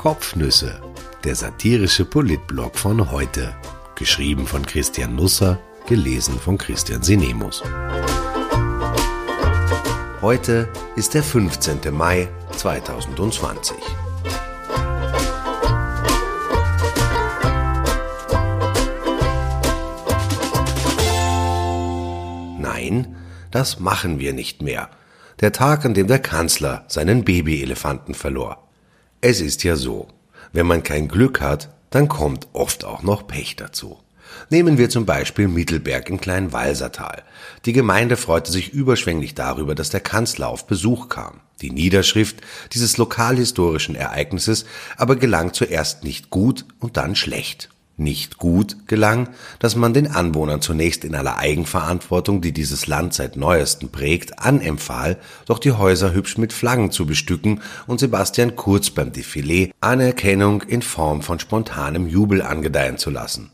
Kopfnüsse, der satirische Politblog von heute. Geschrieben von Christian Nusser, gelesen von Christian Sinemus. Heute ist der 15. Mai 2020. Nein, das machen wir nicht mehr. Der Tag, an dem der Kanzler seinen Babyelefanten verlor. Es ist ja so, wenn man kein Glück hat, dann kommt oft auch noch Pech dazu. Nehmen wir zum Beispiel Mittelberg im kleinen Walsertal. Die Gemeinde freute sich überschwänglich darüber, dass der Kanzler auf Besuch kam. Die Niederschrift dieses lokalhistorischen Ereignisses aber gelang zuerst nicht gut und dann schlecht nicht gut gelang, dass man den Anwohnern zunächst in aller Eigenverantwortung, die dieses Land seit neuestem prägt, anempfahl, doch die Häuser hübsch mit Flaggen zu bestücken und Sebastian Kurz beim Defilé Anerkennung in Form von spontanem Jubel angedeihen zu lassen.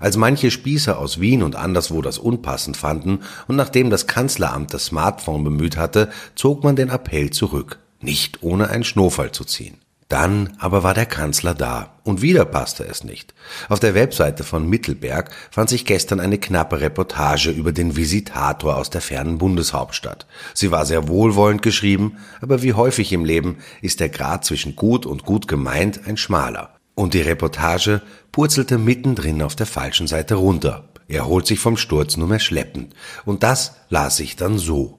Als manche Spießer aus Wien und anderswo das unpassend fanden und nachdem das Kanzleramt das Smartphone bemüht hatte, zog man den Appell zurück, nicht ohne einen Schnurfall zu ziehen. Dann aber war der Kanzler da und wieder passte es nicht. Auf der Webseite von Mittelberg fand sich gestern eine knappe Reportage über den Visitator aus der fernen Bundeshauptstadt. Sie war sehr wohlwollend geschrieben, aber wie häufig im Leben ist der Grad zwischen gut und gut gemeint ein schmaler. Und die Reportage purzelte mittendrin auf der falschen Seite runter. Er holt sich vom Sturz nur mehr schleppend. Und das las ich dann so.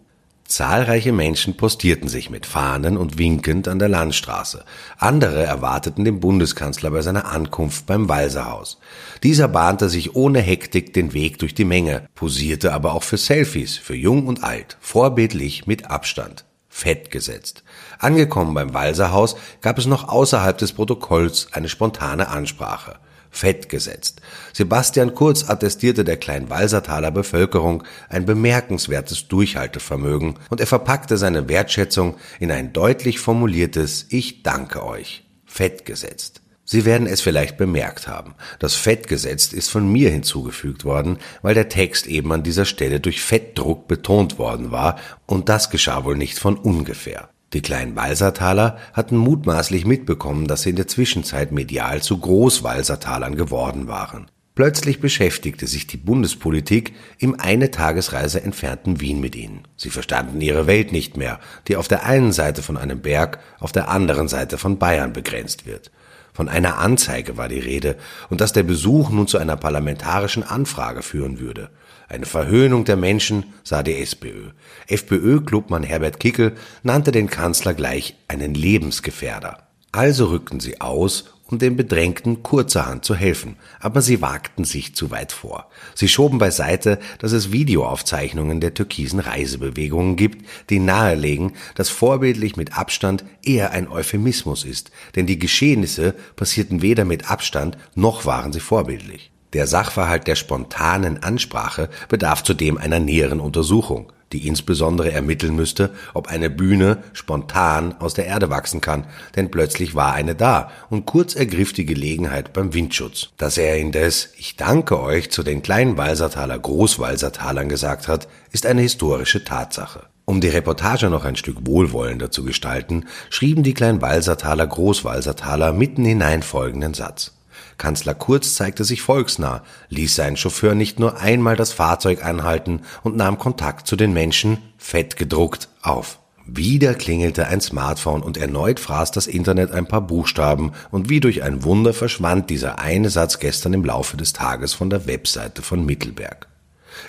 Zahlreiche Menschen postierten sich mit Fahnen und winkend an der Landstraße. Andere erwarteten den Bundeskanzler bei seiner Ankunft beim Walserhaus. Dieser bahnte sich ohne Hektik den Weg durch die Menge, posierte aber auch für Selfies, für Jung und Alt, vorbildlich mit Abstand. Fett gesetzt. Angekommen beim Walserhaus gab es noch außerhalb des Protokolls eine spontane Ansprache fett gesetzt. Sebastian Kurz attestierte der Kleinwalsertaler Bevölkerung ein bemerkenswertes Durchhaltevermögen und er verpackte seine Wertschätzung in ein deutlich formuliertes Ich danke euch. Fett gesetzt. Sie werden es vielleicht bemerkt haben. Das Fett gesetzt ist von mir hinzugefügt worden, weil der Text eben an dieser Stelle durch Fettdruck betont worden war und das geschah wohl nicht von ungefähr. Die kleinen Walsertaler hatten mutmaßlich mitbekommen, dass sie in der Zwischenzeit medial zu Großwalsertalern geworden waren. Plötzlich beschäftigte sich die Bundespolitik im eine Tagesreise entfernten Wien mit ihnen. Sie verstanden ihre Welt nicht mehr, die auf der einen Seite von einem Berg, auf der anderen Seite von Bayern begrenzt wird. Von einer Anzeige war die Rede und dass der Besuch nun zu einer parlamentarischen Anfrage führen würde. Eine Verhöhnung der Menschen, sah die SPÖ. FPÖ-Klubmann Herbert Kickel nannte den Kanzler gleich einen Lebensgefährder. Also rückten sie aus, um den Bedrängten kurzerhand zu helfen, aber sie wagten sich zu weit vor. Sie schoben beiseite, dass es Videoaufzeichnungen der türkisen Reisebewegungen gibt, die nahelegen, dass vorbildlich mit Abstand eher ein Euphemismus ist, denn die Geschehnisse passierten weder mit Abstand noch waren sie vorbildlich. Der Sachverhalt der spontanen Ansprache bedarf zudem einer näheren Untersuchung, die insbesondere ermitteln müsste, ob eine Bühne spontan aus der Erde wachsen kann, denn plötzlich war eine da und Kurz ergriff die Gelegenheit beim Windschutz. Dass er indes Ich danke euch zu den kleinen Walsertaler Großwalsertalern gesagt hat, ist eine historische Tatsache. Um die Reportage noch ein Stück wohlwollender zu gestalten, schrieben die kleinen Walsertaler Großwalsertaler mitten hinein folgenden Satz. Kanzler Kurz zeigte sich volksnah, ließ seinen Chauffeur nicht nur einmal das Fahrzeug anhalten und nahm Kontakt zu den Menschen, fett gedruckt, auf. Wieder klingelte ein Smartphone und erneut fraß das Internet ein paar Buchstaben und wie durch ein Wunder verschwand dieser eine Satz gestern im Laufe des Tages von der Webseite von Mittelberg.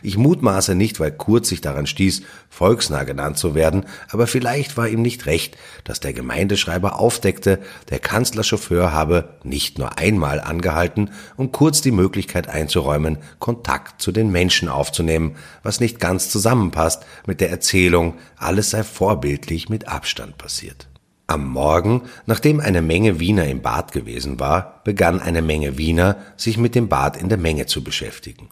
Ich mutmaße nicht, weil Kurz sich daran stieß, volksnah genannt zu werden, aber vielleicht war ihm nicht recht, dass der Gemeindeschreiber aufdeckte, der Kanzlerchauffeur habe nicht nur einmal angehalten, um Kurz die Möglichkeit einzuräumen, Kontakt zu den Menschen aufzunehmen, was nicht ganz zusammenpasst mit der Erzählung, alles sei vorbildlich mit Abstand passiert. Am Morgen, nachdem eine Menge Wiener im Bad gewesen war, begann eine Menge Wiener, sich mit dem Bad in der Menge zu beschäftigen.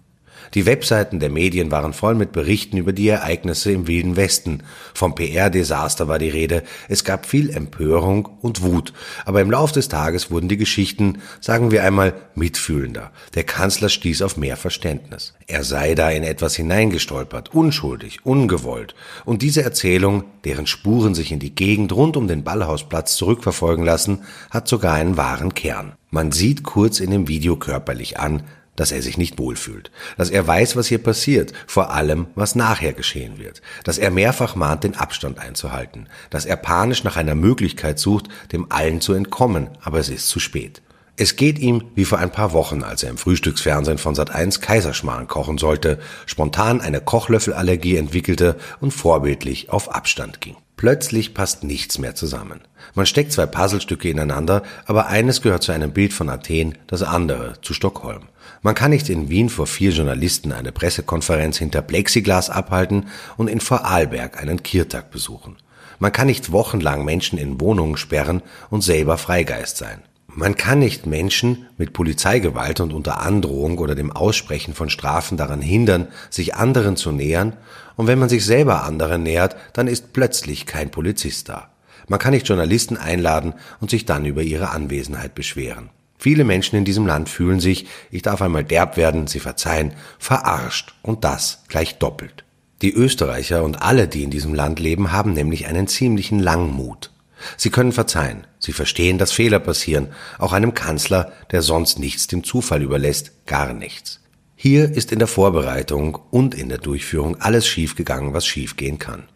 Die Webseiten der Medien waren voll mit Berichten über die Ereignisse im Wilden Westen. Vom PR-Desaster war die Rede. Es gab viel Empörung und Wut. Aber im Lauf des Tages wurden die Geschichten, sagen wir einmal, mitfühlender. Der Kanzler stieß auf mehr Verständnis. Er sei da in etwas hineingestolpert, unschuldig, ungewollt. Und diese Erzählung, deren Spuren sich in die Gegend rund um den Ballhausplatz zurückverfolgen lassen, hat sogar einen wahren Kern. Man sieht kurz in dem Video körperlich an, dass er sich nicht wohlfühlt, dass er weiß, was hier passiert, vor allem, was nachher geschehen wird, dass er mehrfach mahnt, den Abstand einzuhalten, dass er panisch nach einer Möglichkeit sucht, dem allen zu entkommen, aber es ist zu spät. Es geht ihm wie vor ein paar Wochen, als er im Frühstücksfernsehen von Sat1 Kaiserschmarrn kochen sollte, spontan eine Kochlöffelallergie entwickelte und vorbildlich auf Abstand ging. Plötzlich passt nichts mehr zusammen. Man steckt zwei Puzzlestücke ineinander, aber eines gehört zu einem Bild von Athen, das andere zu Stockholm. Man kann nicht in Wien vor vier Journalisten eine Pressekonferenz hinter Plexiglas abhalten und in Vorarlberg einen Kirtag besuchen. Man kann nicht wochenlang Menschen in Wohnungen sperren und selber Freigeist sein. Man kann nicht Menschen mit Polizeigewalt und unter Androhung oder dem Aussprechen von Strafen daran hindern, sich anderen zu nähern, und wenn man sich selber anderen nähert, dann ist plötzlich kein Polizist da. Man kann nicht Journalisten einladen und sich dann über ihre Anwesenheit beschweren. Viele Menschen in diesem Land fühlen sich, ich darf einmal derb werden, sie verzeihen, verarscht und das gleich doppelt. Die Österreicher und alle, die in diesem Land leben, haben nämlich einen ziemlichen Langmut. Sie können verzeihen, sie verstehen, dass Fehler passieren, auch einem Kanzler, der sonst nichts dem Zufall überlässt, gar nichts. Hier ist in der Vorbereitung und in der Durchführung alles schiefgegangen, was schiefgehen kann.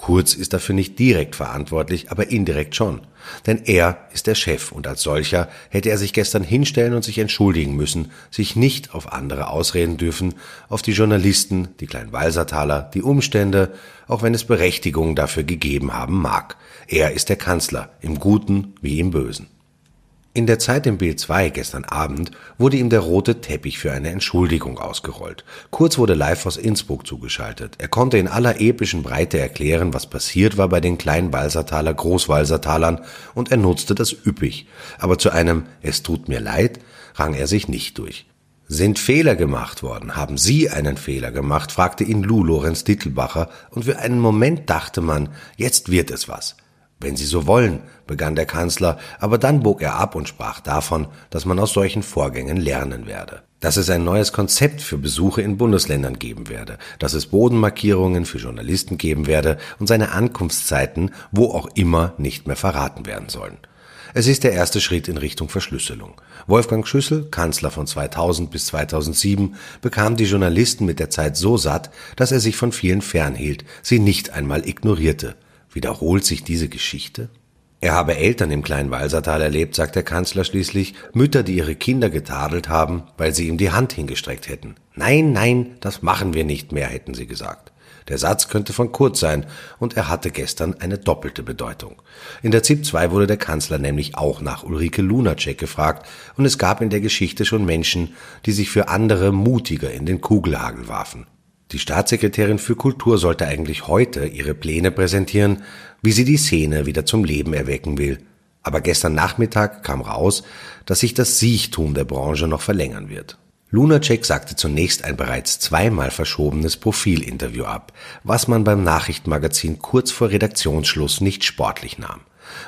Kurz ist dafür nicht direkt verantwortlich, aber indirekt schon. Denn er ist der Chef und als solcher hätte er sich gestern hinstellen und sich entschuldigen müssen, sich nicht auf andere ausreden dürfen, auf die Journalisten, die kleinen Walsertaler, die Umstände, auch wenn es Berechtigung dafür gegeben haben mag. Er ist der Kanzler, im Guten wie im Bösen. In der Zeit im Bild 2 gestern Abend wurde ihm der rote Teppich für eine Entschuldigung ausgerollt. Kurz wurde live aus Innsbruck zugeschaltet. Er konnte in aller epischen Breite erklären, was passiert war bei den kleinen Walsertaler Großwalsertalern und er nutzte das üppig. Aber zu einem Es tut mir leid rang er sich nicht durch. Sind Fehler gemacht worden? Haben Sie einen Fehler gemacht? fragte ihn Lou Lorenz Dittelbacher und für einen Moment dachte man, jetzt wird es was. Wenn Sie so wollen, begann der Kanzler, aber dann bog er ab und sprach davon, dass man aus solchen Vorgängen lernen werde, dass es ein neues Konzept für Besuche in Bundesländern geben werde, dass es Bodenmarkierungen für Journalisten geben werde und seine Ankunftszeiten, wo auch immer, nicht mehr verraten werden sollen. Es ist der erste Schritt in Richtung Verschlüsselung. Wolfgang Schüssel, Kanzler von 2000 bis 2007, bekam die Journalisten mit der Zeit so satt, dass er sich von vielen fernhielt, sie nicht einmal ignorierte. Wiederholt sich diese Geschichte? Er habe Eltern im kleinen Walsertal erlebt, sagt der Kanzler schließlich, Mütter, die ihre Kinder getadelt haben, weil sie ihm die Hand hingestreckt hätten. Nein, nein, das machen wir nicht mehr, hätten sie gesagt. Der Satz könnte von Kurz sein, und er hatte gestern eine doppelte Bedeutung. In der ZIP 2 wurde der Kanzler nämlich auch nach Ulrike Lunacek gefragt, und es gab in der Geschichte schon Menschen, die sich für andere mutiger in den Kugelhagel warfen. Die Staatssekretärin für Kultur sollte eigentlich heute ihre Pläne präsentieren, wie sie die Szene wieder zum Leben erwecken will. Aber gestern Nachmittag kam raus, dass sich das Siechtum der Branche noch verlängern wird. Lunacek sagte zunächst ein bereits zweimal verschobenes Profilinterview ab, was man beim Nachrichtenmagazin kurz vor Redaktionsschluss nicht sportlich nahm.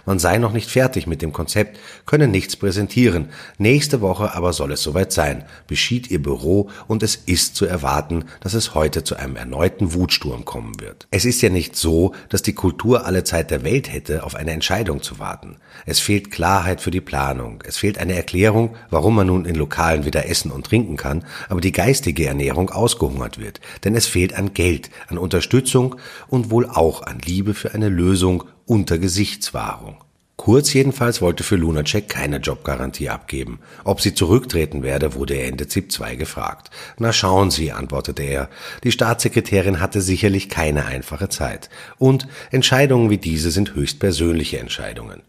Man sei noch nicht fertig mit dem Konzept, könne nichts präsentieren. Nächste Woche aber soll es soweit sein, beschied ihr Büro und es ist zu erwarten, dass es heute zu einem erneuten Wutsturm kommen wird. Es ist ja nicht so, dass die Kultur alle Zeit der Welt hätte, auf eine Entscheidung zu warten. Es fehlt Klarheit für die Planung. Es fehlt eine Erklärung, warum man nun in Lokalen wieder essen und trinken kann, aber die geistige Ernährung ausgehungert wird. Denn es fehlt an Geld, an Unterstützung und wohl auch an Liebe für eine Lösung unter Gesichtswahrung. Kurz jedenfalls wollte für Lunacek keine Jobgarantie abgeben. Ob sie zurücktreten werde, wurde er Ende ZIP 2 gefragt. Na schauen Sie, antwortete er. Die Staatssekretärin hatte sicherlich keine einfache Zeit. Und Entscheidungen wie diese sind höchst persönliche Entscheidungen.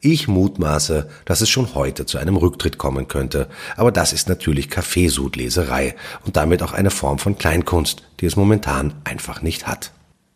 Ich mutmaße, dass es schon heute zu einem Rücktritt kommen könnte, aber das ist natürlich Kaffeesudleserei und damit auch eine Form von Kleinkunst, die es momentan einfach nicht hat.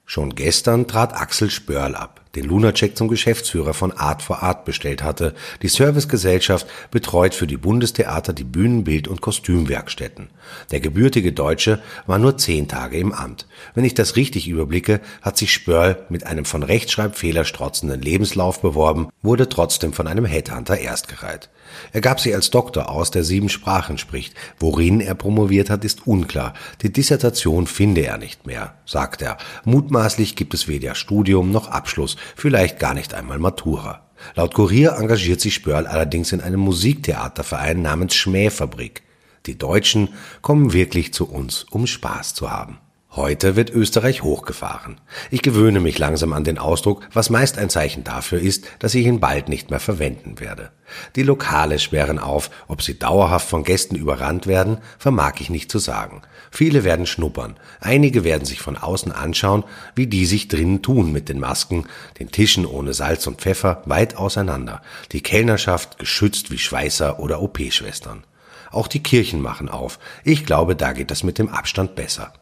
Schon gestern trat Axel Spörl ab. Den Lunacek zum Geschäftsführer von Art for Art bestellt hatte. Die Servicegesellschaft betreut für die Bundestheater die Bühnenbild- und Kostümwerkstätten. Der gebürtige Deutsche war nur zehn Tage im Amt. Wenn ich das richtig überblicke, hat sich Spörl mit einem von Rechtschreibfehler strotzenden Lebenslauf beworben, wurde trotzdem von einem Headhunter erstgereiht. Er gab sich als Doktor aus, der sieben Sprachen spricht. Worin er promoviert hat, ist unklar. Die Dissertation finde er nicht mehr, sagt er. Mutmaßlich gibt es weder Studium noch Abschluss, vielleicht gar nicht einmal Matura. Laut Kurier engagiert sich Spörl allerdings in einem Musiktheaterverein namens Schmähfabrik. Die Deutschen kommen wirklich zu uns, um Spaß zu haben. Heute wird Österreich hochgefahren. Ich gewöhne mich langsam an den Ausdruck, was meist ein Zeichen dafür ist, dass ich ihn bald nicht mehr verwenden werde. Die Lokale sperren auf, ob sie dauerhaft von Gästen überrannt werden, vermag ich nicht zu sagen. Viele werden schnuppern, einige werden sich von außen anschauen, wie die sich drinnen tun mit den Masken, den Tischen ohne Salz und Pfeffer weit auseinander, die Kellnerschaft geschützt wie Schweißer oder OP-Schwestern. Auch die Kirchen machen auf. Ich glaube, da geht das mit dem Abstand besser.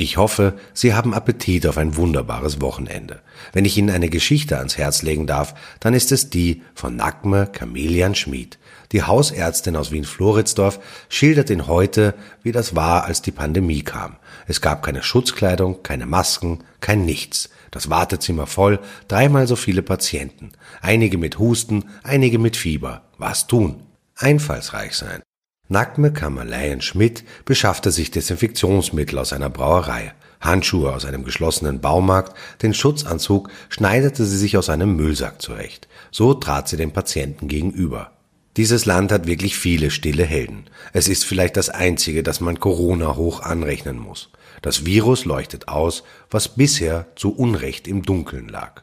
Ich hoffe, Sie haben Appetit auf ein wunderbares Wochenende. Wenn ich Ihnen eine Geschichte ans Herz legen darf, dann ist es die von Nackme Chamelian Schmid. Die Hausärztin aus Wien-Floridsdorf schildert ihn heute, wie das war, als die Pandemie kam. Es gab keine Schutzkleidung, keine Masken, kein Nichts. Das Wartezimmer voll, dreimal so viele Patienten. Einige mit Husten, einige mit Fieber. Was tun? Einfallsreich sein. Nackme Kammerleien Schmidt beschaffte sich Desinfektionsmittel aus einer Brauerei, Handschuhe aus einem geschlossenen Baumarkt, den Schutzanzug schneidete sie sich aus einem Müllsack zurecht. So trat sie dem Patienten gegenüber. Dieses Land hat wirklich viele stille Helden. Es ist vielleicht das einzige, das man Corona hoch anrechnen muss. Das Virus leuchtet aus, was bisher zu Unrecht im Dunkeln lag.